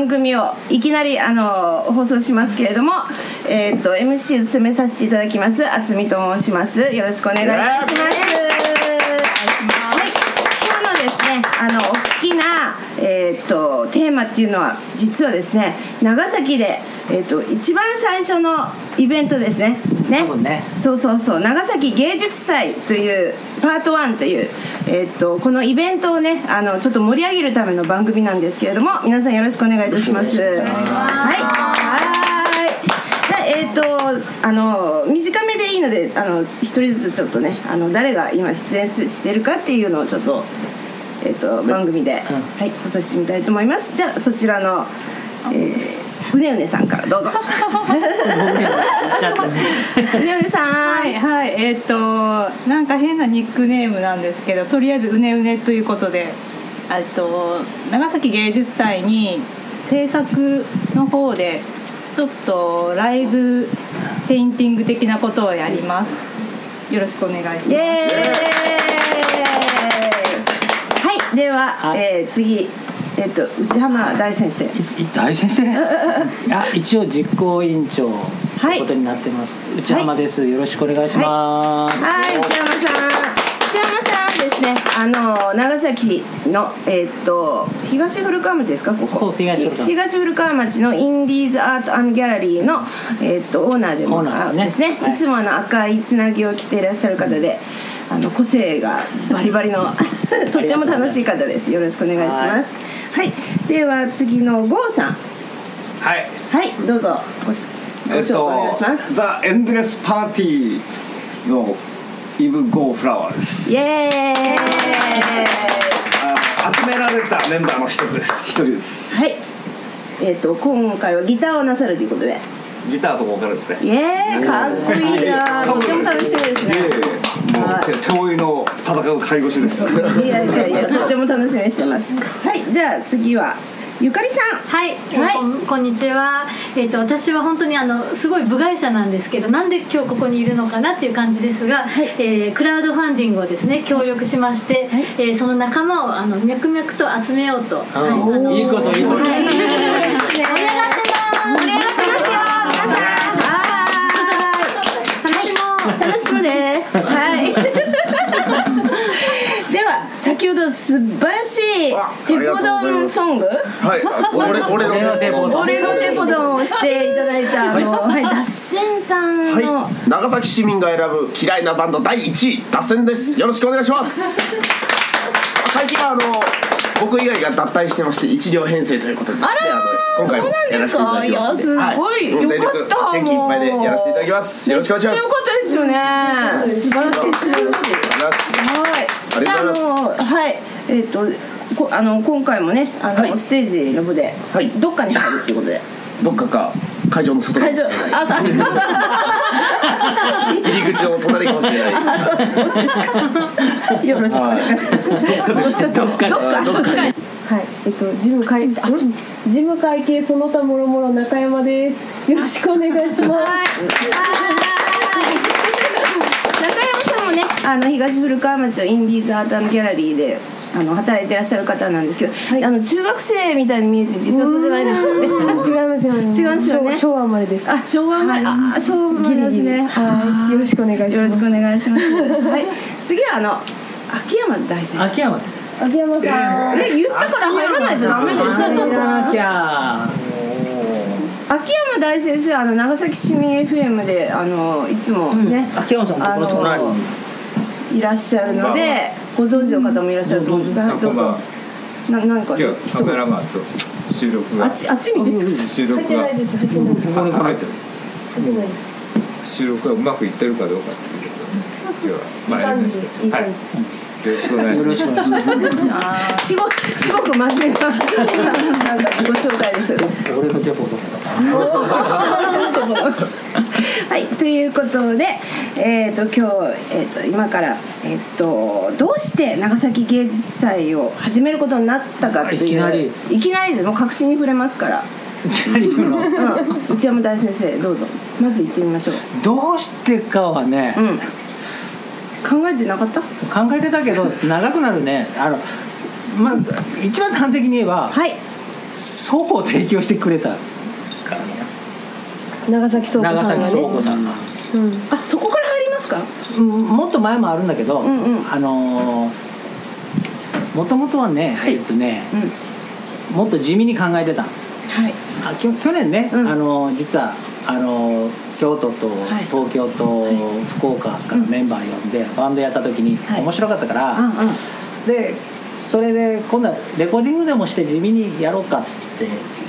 番組をいきなりあの放送しますけれども、えー、と MC を務めさせていただきます渥美と申します。よろしくお願いいたします。はい、今日のですねあの大きな、えー、とテーマっていうのは実はですね長崎で、えー、と一番最初のイベントですねね。ね。そうそうそう。長崎芸術祭というパート1という、えー、とこのイベントをねあのちょっと盛り上げるための番組なんですけれども皆さんよろしくお願いいたします。はい。はい。じゃあえっ、とあの短めでいいのであの一人ずつちょっとねあの誰が今出演すしてるかっていうのをちょっと,、えー、と番組で、はい放送してみたいと思います。じゃあそちらの、えー、うねうねさんからどうぞ。言っちゃったねうねうねさん。はいはいえっ、となんか変なニックネームなんですけどとりあえずうねうねということでえっと長崎芸術祭に制作の方でちょっとライブペインティング的なことをやります。よろしくお願いします。イエーイ。はいでは、はい。えー次えっ、と内浜大先生。い大先生？いや一応実行委員長とはい。いうことになってます、内浜です。よろしくお願いします、はい内山さん。内山さんですねあの長崎のえっ、と東古川町ですか？ここ。東古川東古川町のインディーズアートギャラリーの、えっとオーナーでもオーナーですね。はい。あいつもあの赤いつなぎを着ていらっしゃる方であの個性がバリバリの とっても楽しい方です。よろしくお願いしますはい、では次の郷さんはい。はいどうぞごしご紹介お願いします、ザ・エンドレス・パーティーのイブ・ゴー・フラワーです。イエーイあ集められたメンバーの一つです。一人です。はい。えっ、と今回はギターをなさるということで、ギターとボーカルですね。イエーイかっこいいな。とっても楽しみですね。もう手手負いの戦う介護士です。いやいやいやとっても楽しみにしてます。はいじゃあ次はゆかりさん。はい、はい。こんこんにちは。えっ、と私は本当にあのすごい部外者なんですけど、なんで今日ここにいるのかなっていう感じですが、えークラウドファンディングをですね協力しまして、えーその仲間をあの脈々と集めようと、はい、あのいいこといいこと。はい楽しむね。はい。では先ほど素晴らしいあテポありがとうございドンますソング。はい、あ俺俺のテポドン俺のテポドンをしていただいたあの、はい、脱線さんの、はい、長崎市民が選ぶ嫌いなバンド第1位脱線です。よろしくお願いします。最近はあの僕以外が脱退してまして一両編成ということであら今回もやらせていただきます。いやすごい。よかった元気いっぱいでやらせていただきます。よろしくお願いします。かったですよね。素晴らしい。素晴らしい。はいありがとうございます。はい。えっ、とこあの今回もねあの、はい。ステージの部で、はい。どっかに入るっていうことで。どっかか会場の外会場あそう入り口の隣かもしれない。あそうそうですか。よろしくお願いしますどっか。どっか。どっか。はい、えっと、事務会、ん事務会計その他もろもろ中山です。よろしくお願いします。中山さんもねあの東古川町のインディーズアートギャラリーであの働いてらっしゃる方なんですけど、あの中学生みたいに見えて実はそうじゃないですよね。違いますよね。違うんですよね昭昭和生まれです。あ昭和生まれ、あ昭和生まれですね。はい、よろしくお願いします。よろしくお願いします。はい、次はあの秋山大先生。秋山さん秋山さん。え言ったから入らないとダメですよ。入らなきゃ秋山大先生はあの長崎市民 FM であのいつもね、秋山さんのところ隣にいらっしゃるのでご存知の方もいらっしゃると思うんです。はいどうぞ。ななんか今日カメラマンと収録があっちあっち見てください。収録が入ってないです。入ってないです。入ってないです。収録がうまくいってるかどうかっていうことを今日は参りましていい感じはいよろしくお願いしますよろしくお願いしますすごくすごく真面目ななんかご紹介です。俺のテポドンはい、ということで、えー、と今日、えー、と今から、えー、とどうして長崎芸術祭を始めることになったかといういきなり。いきなりです。もう確信に触れますから、何言うの？うん、内山大先生どうぞ。まず行ってみましょう、どうしてかはねうん、考えてなかった？考えてたけど長くなるね。あのまあ一番端的に言えばはい。そ倉庫を提供してくれた長崎倉庫長さんがね。崎倉庫さんが、うん。あそこから入りますか？うんもっと前もあるんだけど、うんうん。あのもともとはね、はい。えっとねうん。もっと地味に考えてた。のはい。あきょ去年ね、うん。あの実はあの京都とはい。東京と福岡からメンバー呼んで、バンドやった時にはい。面白かったから、うんうん。でそれで今度はレコーディングでもして地味にやろうかって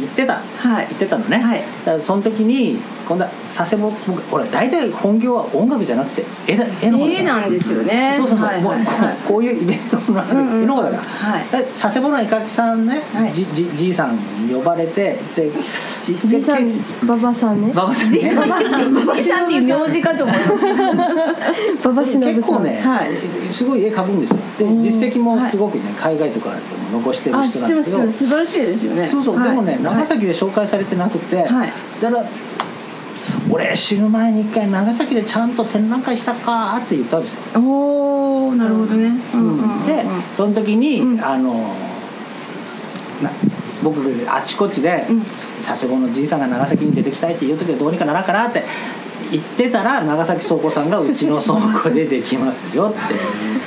言ってた。はい。言ってたのね、はい。だからその時に今度は佐世保僕俺大体本業は音楽じゃなくて絵だ絵の方だから。絵なんですよね。そうそうそう、はいもうはい。はいこういうイベントの絵の方だから、はい。で佐世保の絵描きさんね、はい。じじじいさんに呼ばれてでじいさん馬場さんね。馬場さんね。じいさんっていう名字かと思いました。馬場忍さん。結構ね、はい。すごい絵描くんですよ。でうん。実績もすごくね、海外とかでも残してる人なんですけど。素晴らしいですよね。そうそう、はいでもね長はい崎で紹介されてなくて、はい。だから俺死ぬ前に一回長崎でちゃんと展覧会したかって言ったんですよ、おおなるほどね。うん。でその時に、うん。あのな僕あちこちで、うん。佐世保のじいさんが長崎に出てきたいっていう時はどうにかならんかなって言ってたら長崎倉庫さんがうちの倉庫でできますよって。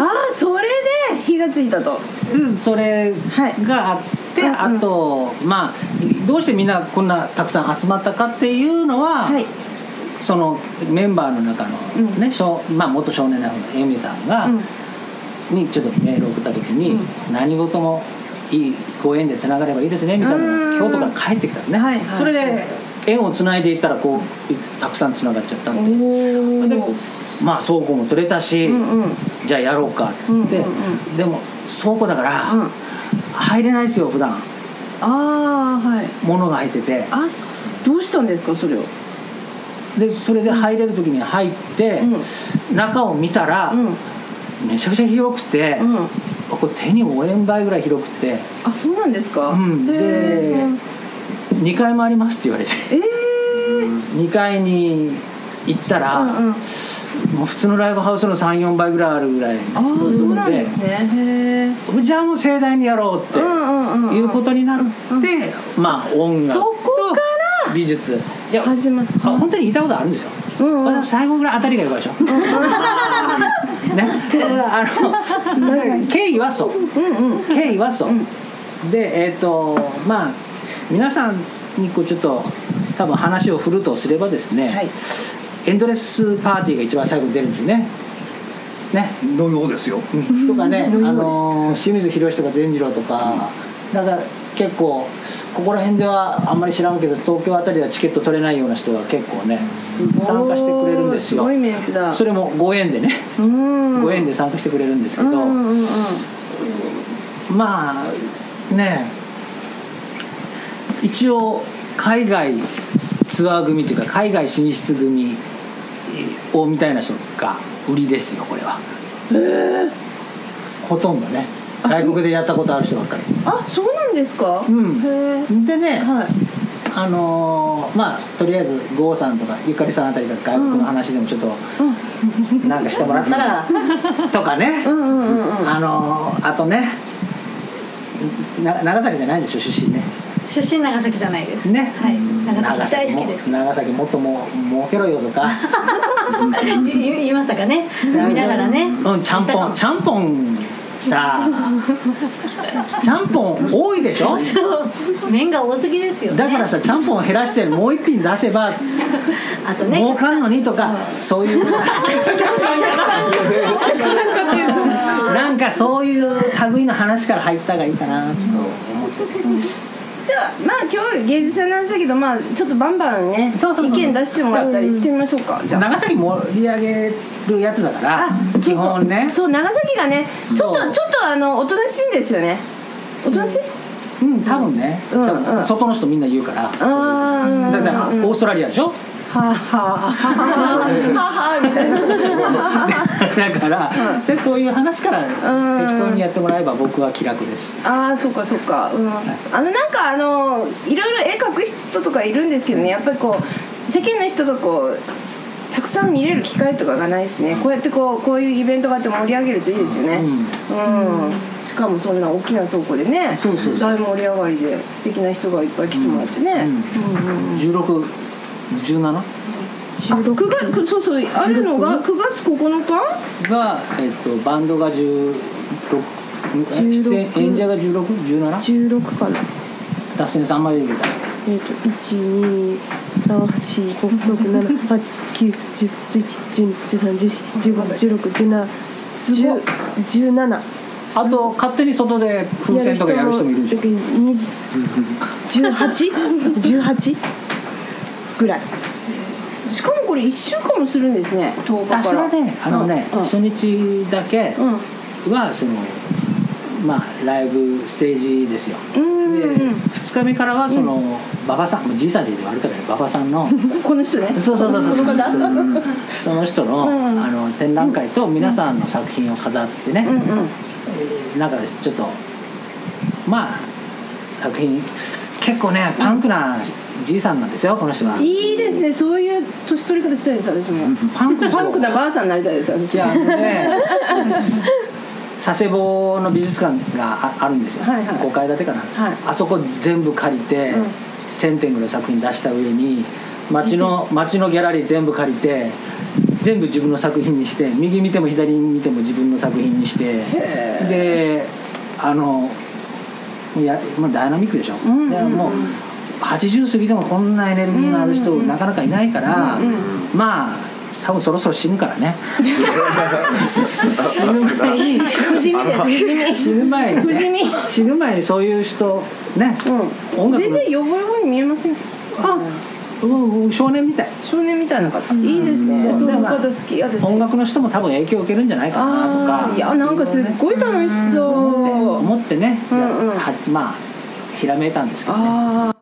ああそれで火がついたと。うん。それはいがあって、うんうんあとまあどうしてみんなこんなたくさん集まったかっていうのは、はい。そのメンバーの中のうん。まあ、元少年団のエミさんが、うん。にちょっとメールを送った時に、うん。何事もいいご縁でつながればいいですねみたいな京都から帰ってきたのね、はいはいそれで縁をつないでいったらこうたくさんつながっちゃったんで。おでおまあ倉庫も取れたし、うんうん。じゃあやろうかっつって、うんうん。でも倉庫だから、うん入れないですよ普段。ああはい。物が入ってて。あそどうしたんですかそれを？でそれで入れる時に入って、中を見たら、うん。めちゃくちゃ広くて、うん。これ手に負えん倍ぐらい広くて。あそうなんですか。うん。でへー。2階もありますって言われて。ええ2階に行ったら、うんうんもう普通のライブハウスの34倍ぐらいあるぐらいああそうなんですね。じゃあもう盛大にやろうっていうことになって、まあ音楽そこと美術。いや始まっあ本当に言ったことあるんですよ、私最後ぐらい当たりが良かったでしょ、ねだから あの経緯はそう。うんうん。経緯はそう、でえっ、とまあ皆さんにこうちょっと多分話を振るとすればですね、はいエンドレスパーティーが一番最後に出るんですね。ね、のようですよ。うん。とかね、あのー清水宏とか善次郎とか、なんか結構ここら辺ではあんまり知らんけど東京あたりではチケット取れないような人が結構ね参加してくれるんですよ。すごいメンツだ。それもご縁でね、うん。ご縁で参加してくれるんですけど、うんうんうんうん。まあね一応海外ツアー組っていうか海外進出組をみたいな人が売りですよこれは。ほとんどね。外国でやったことある人ばっかり。あそうなんですか？うん。へえでね、はい。あのーまあとりあえず郷さんとかゆかりさんあたりとか外国の話でもちょっとなんかしてもらったら とかね、うんうんうんうん。あのーあとねな長崎じゃないでしょ出身ね出身長崎じゃないです。ね。はい。長崎大好きですも長崎もっともう儲けろよとか。言いましたかね。飲みながらね。うんちゃんぽんちゃんぽんさちゃんぽん多いでしょ？そう。麺が多すぎですよね。だからさちゃんぽん減らしてもう一品出せば あとね儲かんのにとかそういうなんかそういう類の話から入った方がいいかな。と思ってじゃあまあ今日芸術祭の話だけどまあちょっとバンバンねそうそう意見出してもらったりしてみましょうか。じゃあ。長崎盛り上げるやつだから基本ね。そう長崎がねちょっとちょっとあのおとなしいんですよね。おとなしい？うん多分ね、うん外の人みんな言うから。あーだからオうん。ーストラリアでしょ？はあはあはあはあはあみたいなだから、でそういう話から適当にやってもらえば僕は気楽です。ああそうかそうか。うん。あのなんかあのいろいろ絵描く人とかいるんですけどね。やっぱりこう世間の人がこうたくさん見れる機会とかがないしね。こうやってこうこういうイベントがあって盛り上げるといいですよね。うん。うん。しかもそんな大きな倉庫でね。そうそう大盛り上がりで素敵な人がいっぱい来てもらってね、うん。1617 9月そうそうあるのが9月9日？が、えっと、バンドが16え出演演者が 16?17? 16かな。脱線3枚でいけた。えっ、と一二三四五六七八九十十一十二十三十四十五十六十七。十十七。あと勝手に外で風船とかやる人もいるでしょ。十八？十八？ぐらいしかもこれ1週間もするんですね10日あそかられはねあのね、うんうん。初日だけうん。はそのまあライブステージですよ。うんで2日目からはその馬場さんじいさんで言って悪かったけど馬場さんの この人ね。そうそうそうそうそう。そうその人の,、うんあの展覧会と皆さんの作品を飾ってね、うんなんかちょっとまあ作品結構ねパンクなじいさんなんですよこの人は。いいですねそういう年取り方したいです私も。パンクパンクなばあさんになりたいです私もいやあのね 佐世保の美術館がああるんですよ、はいはい。5階建てかな、はい。あそこ全部借りて、うん。1,000点ぐらい作品出した上に街の街のギャラリー全部借りて全部自分の作品にして右見ても左見ても自分の作品にしてであのいや、まあ、ダイナミックでしょ、んうんうん。でもう80過ぎてもこんなエネルギーのある人なかなかいないから、まあ多分そろそろ死ぬからね。死ぬ前に。不死身です不死ぬ前に不死ぬ前にそういう人ね、うん。音楽の全然ヨボヨボに見えません。あうんうん少年みたい。少年みたいな方。いいですね。そう。いう方好き嫌です音楽の人も多分影響を受けるんじゃないかなとか。いやなんかすっごい楽しそう。思ってね、うんうん。はまあひらめいたんですけどね